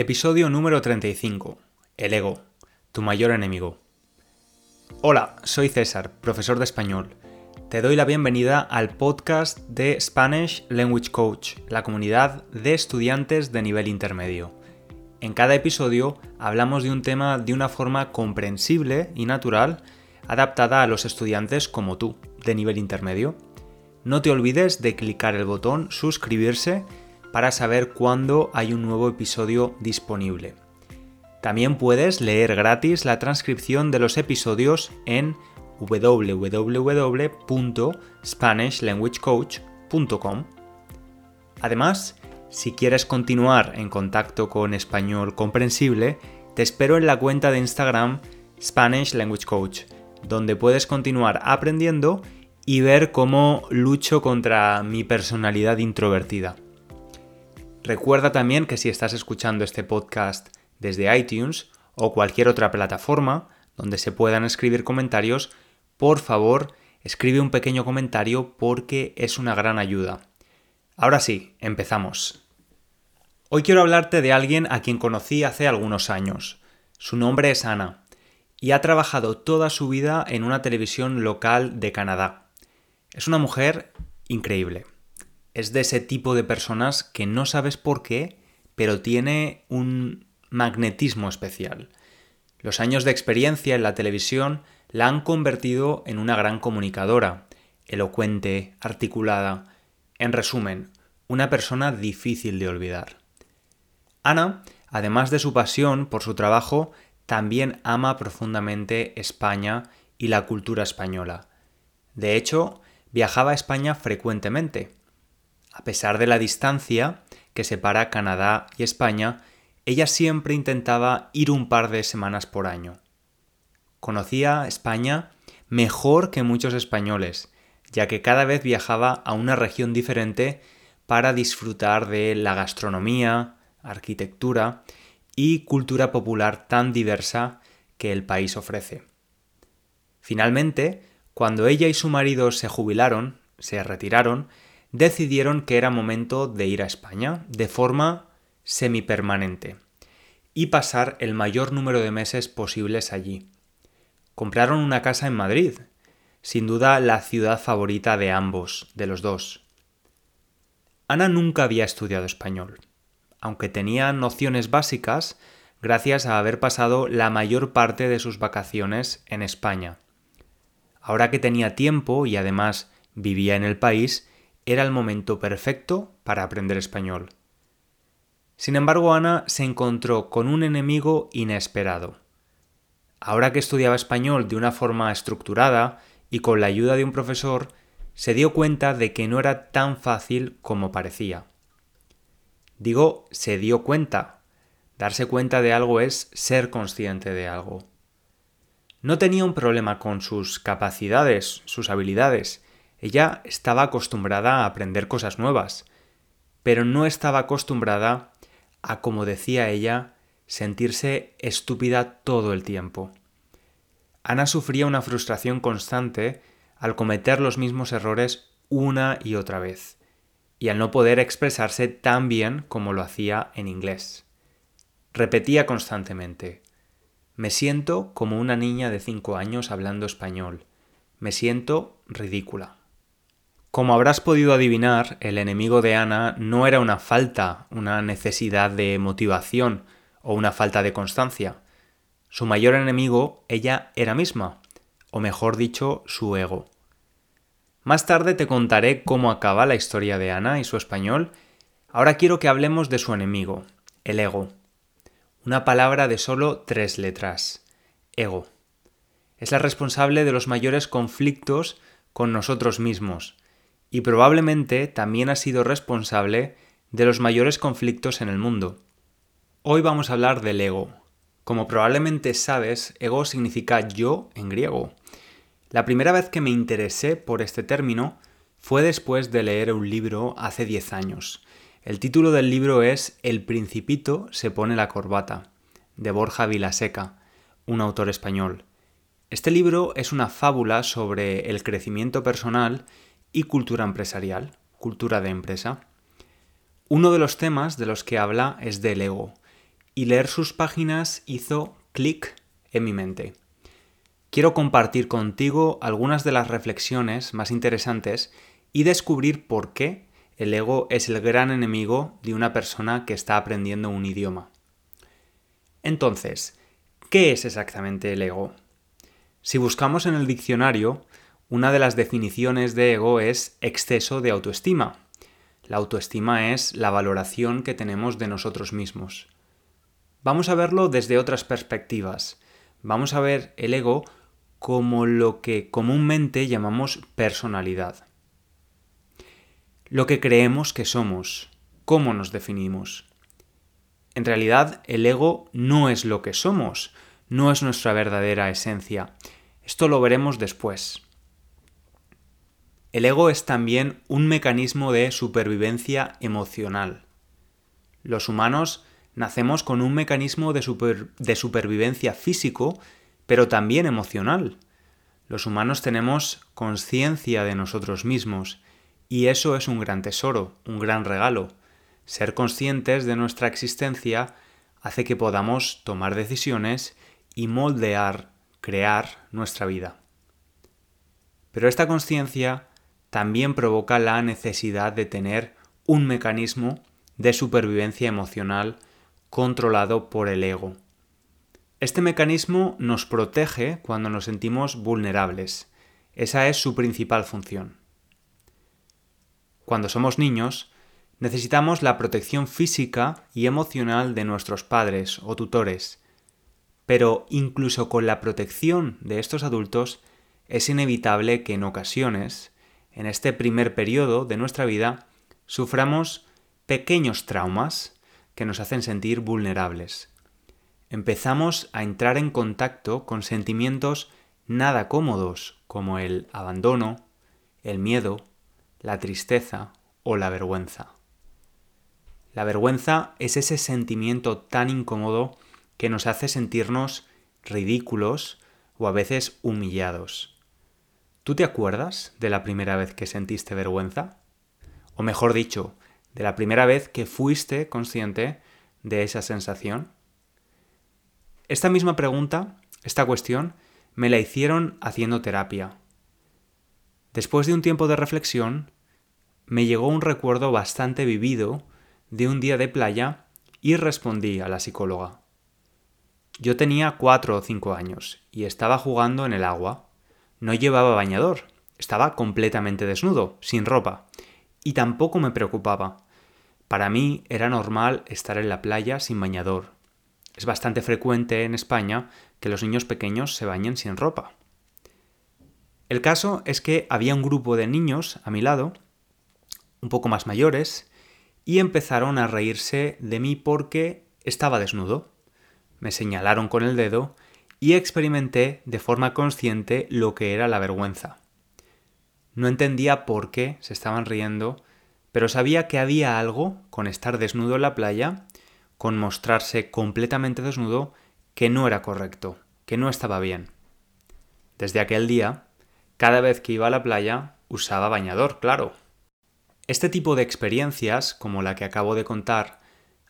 Episodio número 35. El ego, tu mayor enemigo. Hola, soy César, profesor de español. Te doy la bienvenida al podcast de Spanish Language Coach, la comunidad de estudiantes de nivel intermedio. En cada episodio hablamos de un tema de una forma comprensible y natural, adaptada a los estudiantes como tú, de nivel intermedio. No te olvides de clicar el botón suscribirse para saber cuándo hay un nuevo episodio disponible. También puedes leer gratis la transcripción de los episodios en www.spanishlanguagecoach.com. Además, si quieres continuar en contacto con español comprensible, te espero en la cuenta de Instagram Spanish Language Coach, donde puedes continuar aprendiendo y ver cómo lucho contra mi personalidad introvertida. Recuerda también que si estás escuchando este podcast desde iTunes o cualquier otra plataforma donde se puedan escribir comentarios, por favor escribe un pequeño comentario porque es una gran ayuda. Ahora sí, empezamos. Hoy quiero hablarte de alguien a quien conocí hace algunos años. Su nombre es Ana y ha trabajado toda su vida en una televisión local de Canadá. Es una mujer increíble es de ese tipo de personas que no sabes por qué, pero tiene un magnetismo especial. Los años de experiencia en la televisión la han convertido en una gran comunicadora, elocuente, articulada, en resumen, una persona difícil de olvidar. Ana, además de su pasión por su trabajo, también ama profundamente España y la cultura española. De hecho, viajaba a España frecuentemente, a pesar de la distancia que separa Canadá y España, ella siempre intentaba ir un par de semanas por año. Conocía España mejor que muchos españoles, ya que cada vez viajaba a una región diferente para disfrutar de la gastronomía, arquitectura y cultura popular tan diversa que el país ofrece. Finalmente, cuando ella y su marido se jubilaron, se retiraron, decidieron que era momento de ir a España de forma semipermanente y pasar el mayor número de meses posibles allí. Compraron una casa en Madrid, sin duda la ciudad favorita de ambos, de los dos. Ana nunca había estudiado español, aunque tenía nociones básicas gracias a haber pasado la mayor parte de sus vacaciones en España. Ahora que tenía tiempo y además vivía en el país, era el momento perfecto para aprender español. Sin embargo, Ana se encontró con un enemigo inesperado. Ahora que estudiaba español de una forma estructurada y con la ayuda de un profesor, se dio cuenta de que no era tan fácil como parecía. Digo, se dio cuenta. Darse cuenta de algo es ser consciente de algo. No tenía un problema con sus capacidades, sus habilidades, ella estaba acostumbrada a aprender cosas nuevas, pero no estaba acostumbrada a, como decía ella, sentirse estúpida todo el tiempo. Ana sufría una frustración constante al cometer los mismos errores una y otra vez, y al no poder expresarse tan bien como lo hacía en inglés. Repetía constantemente, me siento como una niña de cinco años hablando español, me siento ridícula. Como habrás podido adivinar, el enemigo de Ana no era una falta, una necesidad de motivación o una falta de constancia. Su mayor enemigo ella era misma, o mejor dicho, su ego. Más tarde te contaré cómo acaba la historia de Ana y su español. Ahora quiero que hablemos de su enemigo, el ego. Una palabra de solo tres letras. Ego. Es la responsable de los mayores conflictos con nosotros mismos y probablemente también ha sido responsable de los mayores conflictos en el mundo. Hoy vamos a hablar del ego. Como probablemente sabes, ego significa yo en griego. La primera vez que me interesé por este término fue después de leer un libro hace 10 años. El título del libro es El principito se pone la corbata, de Borja Vilaseca, un autor español. Este libro es una fábula sobre el crecimiento personal y cultura empresarial, cultura de empresa. Uno de los temas de los que habla es del ego, y leer sus páginas hizo clic en mi mente. Quiero compartir contigo algunas de las reflexiones más interesantes y descubrir por qué el ego es el gran enemigo de una persona que está aprendiendo un idioma. Entonces, ¿qué es exactamente el ego? Si buscamos en el diccionario, una de las definiciones de ego es exceso de autoestima. La autoestima es la valoración que tenemos de nosotros mismos. Vamos a verlo desde otras perspectivas. Vamos a ver el ego como lo que comúnmente llamamos personalidad. Lo que creemos que somos, cómo nos definimos. En realidad, el ego no es lo que somos, no es nuestra verdadera esencia. Esto lo veremos después. El ego es también un mecanismo de supervivencia emocional. Los humanos nacemos con un mecanismo de, supervivencia físico, pero también emocional. Los humanos tenemos conciencia de nosotros mismos, y eso es un gran tesoro, un gran regalo. Ser conscientes de nuestra existencia hace que podamos tomar decisiones y moldear, crear nuestra vida. Pero esta conciencia también provoca la necesidad de tener un mecanismo de supervivencia emocional controlado por el ego. Este mecanismo nos protege cuando nos sentimos vulnerables. Esa es su principal función. Cuando somos niños, necesitamos la protección física y emocional de nuestros padres o tutores, pero incluso con la protección de estos adultos es inevitable que en ocasiones, en este primer periodo de nuestra vida, suframos pequeños traumas que nos hacen sentir vulnerables. Empezamos a entrar en contacto con sentimientos nada cómodos como el abandono, el miedo, la tristeza o la vergüenza. La vergüenza es ese sentimiento tan incómodo que nos hace sentirnos ridículos o a veces humillados. ¿Tú te acuerdas de la primera vez que sentiste vergüenza? O mejor dicho, de la primera vez que fuiste consciente de esa sensación? Esta misma pregunta, esta cuestión, me la hicieron haciendo terapia. Después de un tiempo de reflexión, me llegó un recuerdo bastante vivido de un día de playa y respondí a la psicóloga. Yo tenía cuatro o cinco años y estaba jugando en el agua. No llevaba bañador, estaba completamente desnudo, sin ropa, y tampoco me preocupaba. Para mí era normal estar en la playa sin bañador. Es bastante frecuente en España que los niños pequeños se bañen sin ropa. El caso es que había un grupo de niños a mi lado, un poco más mayores, y empezaron a reírse de mí porque estaba desnudo. Me señalaron con el dedo y experimenté de forma consciente lo que era la vergüenza. No entendía por qué se estaban riendo, pero sabía que había algo con estar desnudo en la playa, con mostrarse completamente desnudo, que no era correcto, que no estaba bien. Desde aquel día, cada vez que iba a la playa, usaba bañador, claro. Este tipo de experiencias, como la que acabo de contar,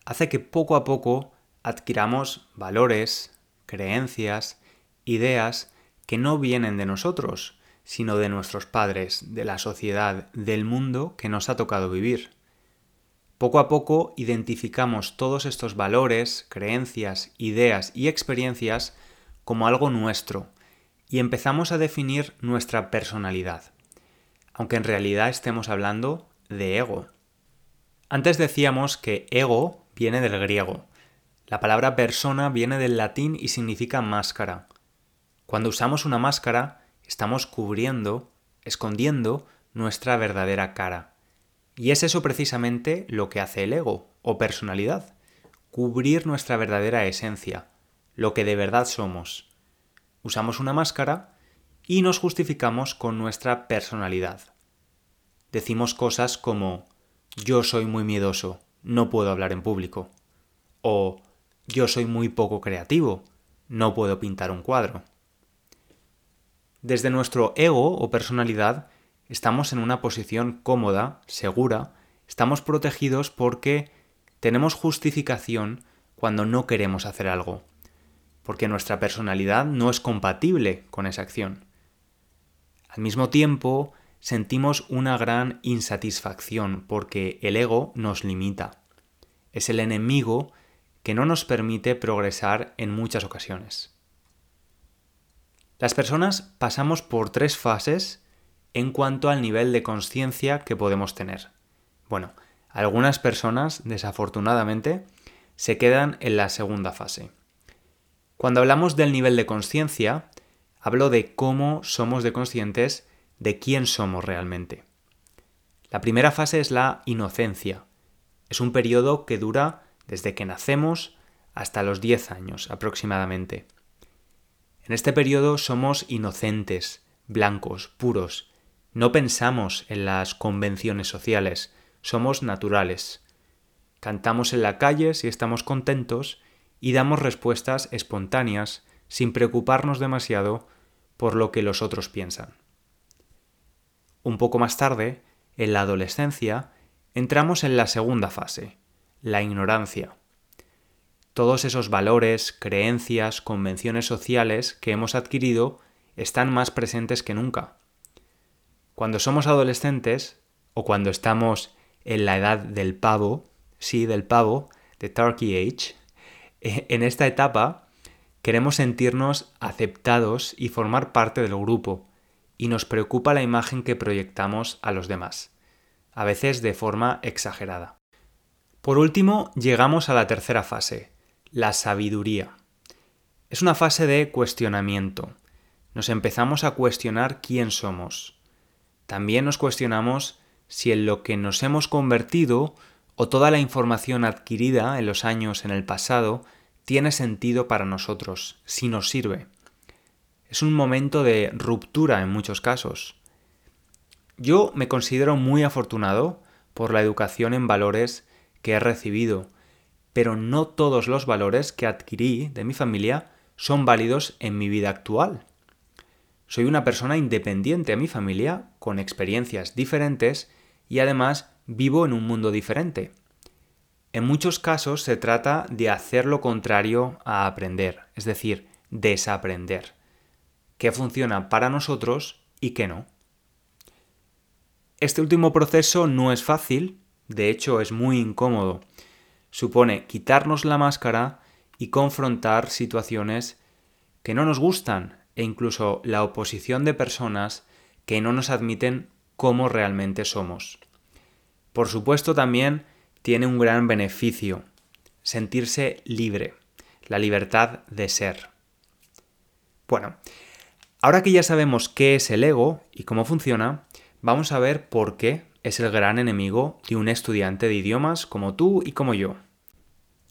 hace que poco a poco adquiramos valores, creencias, ideas que no vienen de nosotros, sino de nuestros padres, de la sociedad, del mundo que nos ha tocado vivir. Poco a poco identificamos todos estos valores, creencias, ideas y experiencias como algo nuestro y empezamos a definir nuestra personalidad, aunque en realidad estemos hablando de ego. Antes decíamos que ego viene del griego. La palabra persona viene del latín y significa máscara. Cuando usamos una máscara, estamos cubriendo, escondiendo nuestra verdadera cara. Y es eso precisamente lo que hace el ego o personalidad, cubrir nuestra verdadera esencia, lo que de verdad somos. Usamos una máscara y nos justificamos con nuestra personalidad. Decimos cosas como yo soy muy miedoso, no puedo hablar en público. O yo soy muy poco creativo, no puedo pintar un cuadro. Desde nuestro ego o personalidad estamos en una posición cómoda, segura, estamos protegidos porque tenemos justificación cuando no queremos hacer algo, porque nuestra personalidad no es compatible con esa acción. Al mismo tiempo, sentimos una gran insatisfacción porque el ego nos limita. Es el enemigo que no nos permite progresar en muchas ocasiones. Las personas pasamos por tres fases en cuanto al nivel de conciencia que podemos tener. Bueno, algunas personas, desafortunadamente, se quedan en la segunda fase. Cuando hablamos del nivel de conciencia, hablo de cómo somos de conscientes de quién somos realmente. La primera fase es la inocencia. Es un periodo que dura desde que nacemos hasta los 10 años aproximadamente. En este periodo somos inocentes, blancos, puros. No pensamos en las convenciones sociales, somos naturales. Cantamos en la calle si estamos contentos y damos respuestas espontáneas sin preocuparnos demasiado por lo que los otros piensan. Un poco más tarde, en la adolescencia, entramos en la segunda fase, la ignorancia todos esos valores, creencias, convenciones sociales que hemos adquirido están más presentes que nunca. Cuando somos adolescentes, o cuando estamos en la edad del pavo, sí, del pavo, de Turkey Age, en esta etapa queremos sentirnos aceptados y formar parte del grupo, y nos preocupa la imagen que proyectamos a los demás, a veces de forma exagerada. Por último, llegamos a la tercera fase, la sabiduría. Es una fase de cuestionamiento. Nos empezamos a cuestionar quién somos. También nos cuestionamos si en lo que nos hemos convertido o toda la información adquirida en los años en el pasado tiene sentido para nosotros, si nos sirve. Es un momento de ruptura en muchos casos. Yo me considero muy afortunado por la educación en valores que he recibido pero no todos los valores que adquirí de mi familia son válidos en mi vida actual. Soy una persona independiente a mi familia, con experiencias diferentes y además vivo en un mundo diferente. En muchos casos se trata de hacer lo contrario a aprender, es decir, desaprender. ¿Qué funciona para nosotros y qué no? Este último proceso no es fácil, de hecho es muy incómodo, supone quitarnos la máscara y confrontar situaciones que no nos gustan e incluso la oposición de personas que no nos admiten como realmente somos. Por supuesto también tiene un gran beneficio, sentirse libre, la libertad de ser. Bueno, ahora que ya sabemos qué es el ego y cómo funciona, vamos a ver por qué es el gran enemigo de un estudiante de idiomas como tú y como yo.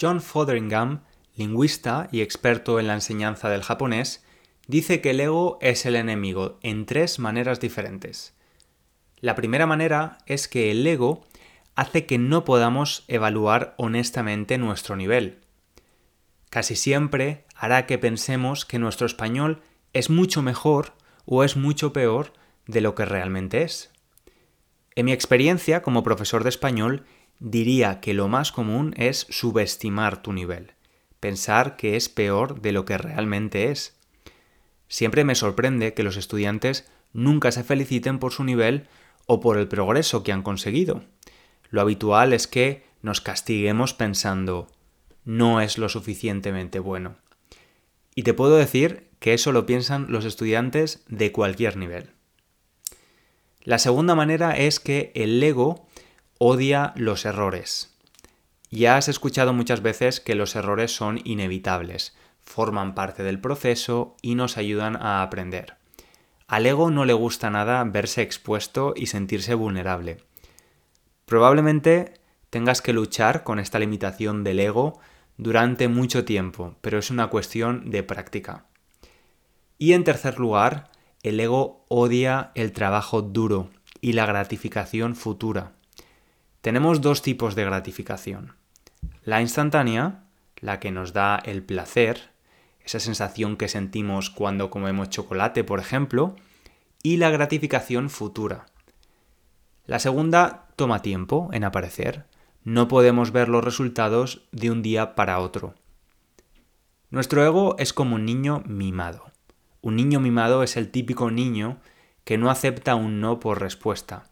John Fotheringham, lingüista y experto en la enseñanza del japonés, dice que el ego es el enemigo en tres maneras diferentes. La primera manera es que el ego hace que no podamos evaluar honestamente nuestro nivel. Casi siempre hará que pensemos que nuestro español es mucho mejor o es mucho peor de lo que realmente es. En mi experiencia como profesor de español, diría que lo más común es subestimar tu nivel, pensar que es peor de lo que realmente es. Siempre me sorprende que los estudiantes nunca se feliciten por su nivel o por el progreso que han conseguido. Lo habitual es que nos castiguemos pensando no es lo suficientemente bueno. Y te puedo decir que eso lo piensan los estudiantes de cualquier nivel. La segunda manera es que el ego odia los errores. Ya has escuchado muchas veces que los errores son inevitables, forman parte del proceso y nos ayudan a aprender. Al ego no le gusta nada verse expuesto y sentirse vulnerable. Probablemente tengas que luchar con esta limitación del ego durante mucho tiempo, pero es una cuestión de práctica. Y en tercer lugar, el ego odia el trabajo duro y la gratificación futura. Tenemos dos tipos de gratificación. La instantánea, la que nos da el placer, esa sensación que sentimos cuando comemos chocolate, por ejemplo, y la gratificación futura. La segunda toma tiempo en aparecer, no podemos ver los resultados de un día para otro. Nuestro ego es como un niño mimado. Un niño mimado es el típico niño que no acepta un no por respuesta.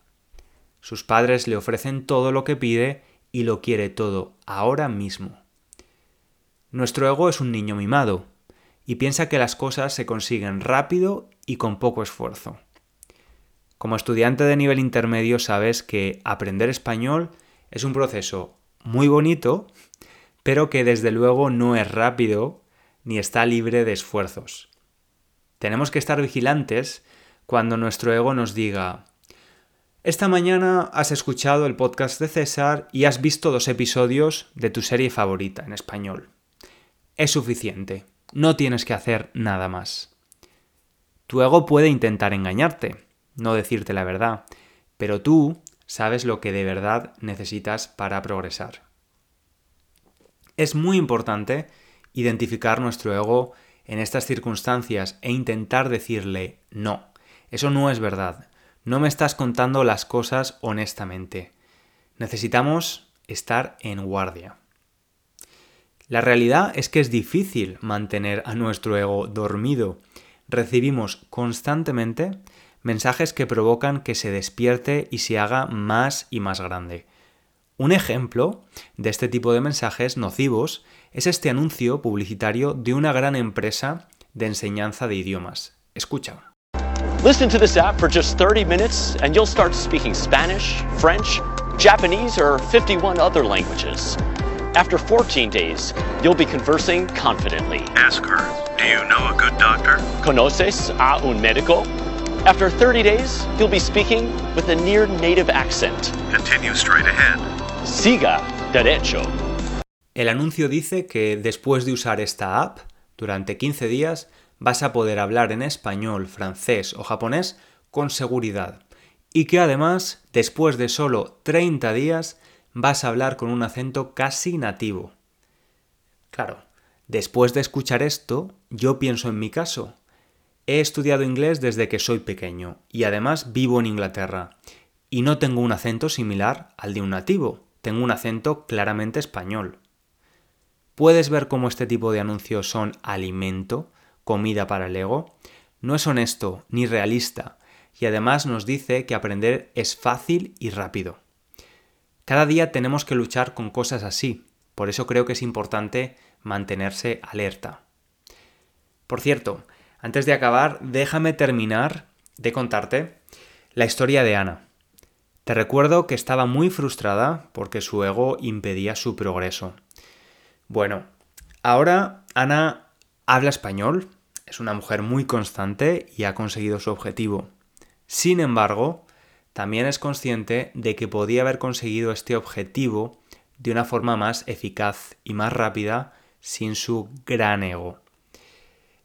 Sus padres le ofrecen todo lo que pide y lo quiere todo, ahora mismo. Nuestro ego es un niño mimado y piensa que las cosas se consiguen rápido y con poco esfuerzo. Como estudiante de nivel intermedio sabes que aprender español es un proceso muy bonito, pero que desde luego no es rápido ni está libre de esfuerzos. Tenemos que estar vigilantes cuando nuestro ego nos diga, esta mañana has escuchado el podcast de César y has visto dos episodios de tu serie favorita en español. Es suficiente, no tienes que hacer nada más. Tu ego puede intentar engañarte, no decirte la verdad, pero tú sabes lo que de verdad necesitas para progresar. Es muy importante identificar nuestro ego en estas circunstancias e intentar decirle no, eso no es verdad, no me estás contando las cosas honestamente. Necesitamos estar en guardia. La realidad es que es difícil mantener a nuestro ego dormido. Recibimos constantemente mensajes que provocan que se despierte y se haga más y más grande. Un ejemplo de este tipo de mensajes nocivos es este anuncio publicitario de una gran empresa de enseñanza de idiomas. Escucha. Listen to this app for just 30 minutes and you'll start speaking Spanish, French, Japanese or 51 other languages. After 14 days, you'll be conversing confidently. Ask her, do you know a good doctor? ¿Conoces a un médico? After 30 days, you'll be speaking with a near native accent. Continue straight ahead. Siga derecho. El anuncio dice que después de usar esta app, durante 15 días, vas a poder hablar en español, francés o japonés con seguridad. Y que además, después de solo 30 días, vas a hablar con un acento casi nativo. Claro, después de escuchar esto, yo pienso en mi caso. He estudiado inglés desde que soy pequeño y además vivo en Inglaterra. Y no tengo un acento similar al de un nativo, tengo un acento claramente español. ¿Puedes ver cómo este tipo de anuncios son alimento, comida para el ego? No es honesto ni realista y además nos dice que aprender es fácil y rápido. Cada día tenemos que luchar con cosas así, por eso creo que es importante mantenerse alerta. Por cierto, antes de acabar, déjame terminar de contarte la historia de Ana. Te recuerdo que estaba muy frustrada porque su ego impedía su progreso. Bueno, ahora Ana habla español, es una mujer muy constante y ha conseguido su objetivo. Sin embargo, también es consciente de que podía haber conseguido este objetivo de una forma más eficaz y más rápida sin su gran ego.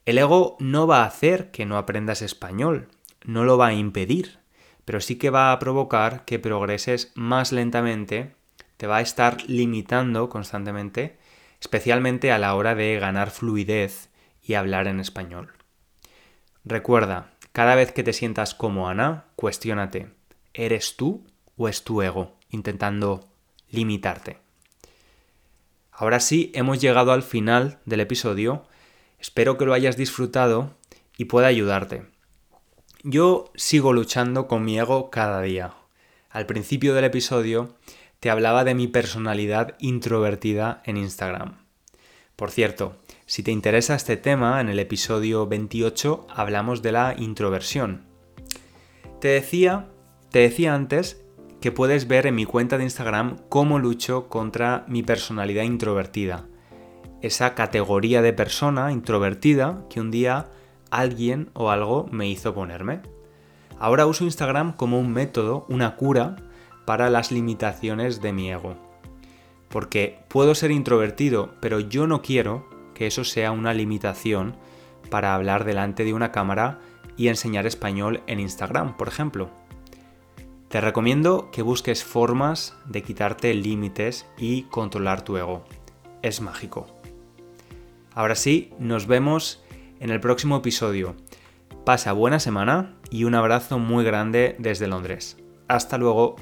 El ego no va a hacer que no aprendas español, no lo va a impedir, pero sí que va a provocar que progreses más lentamente, te va a estar limitando constantemente, especialmente a la hora de ganar fluidez y hablar en español. Recuerda, cada vez que te sientas como Ana, cuestiónate, ¿eres tú o es tu ego intentando limitarte? Ahora sí, hemos llegado al final del episodio Espero que lo hayas disfrutado y pueda ayudarte. Yo sigo luchando con mi ego cada día. Al principio del episodio te hablaba de mi personalidad introvertida en Instagram. Por cierto, si te interesa este tema, en el episodio 28 hablamos de la introversión. Te decía, te decía antes que puedes ver en mi cuenta de Instagram cómo lucho contra mi personalidad introvertida esa categoría de persona introvertida que un día alguien o algo me hizo ponerme. Ahora uso Instagram como un método, una cura para las limitaciones de mi ego. Porque puedo ser introvertido, pero yo no quiero que eso sea una limitación para hablar delante de una cámara y enseñar español en Instagram, por ejemplo. Te recomiendo que busques formas de quitarte límites y controlar tu ego. Es mágico. Ahora sí, nos vemos en el próximo episodio. Pasa buena semana y un abrazo muy grande desde Londres. Hasta luego.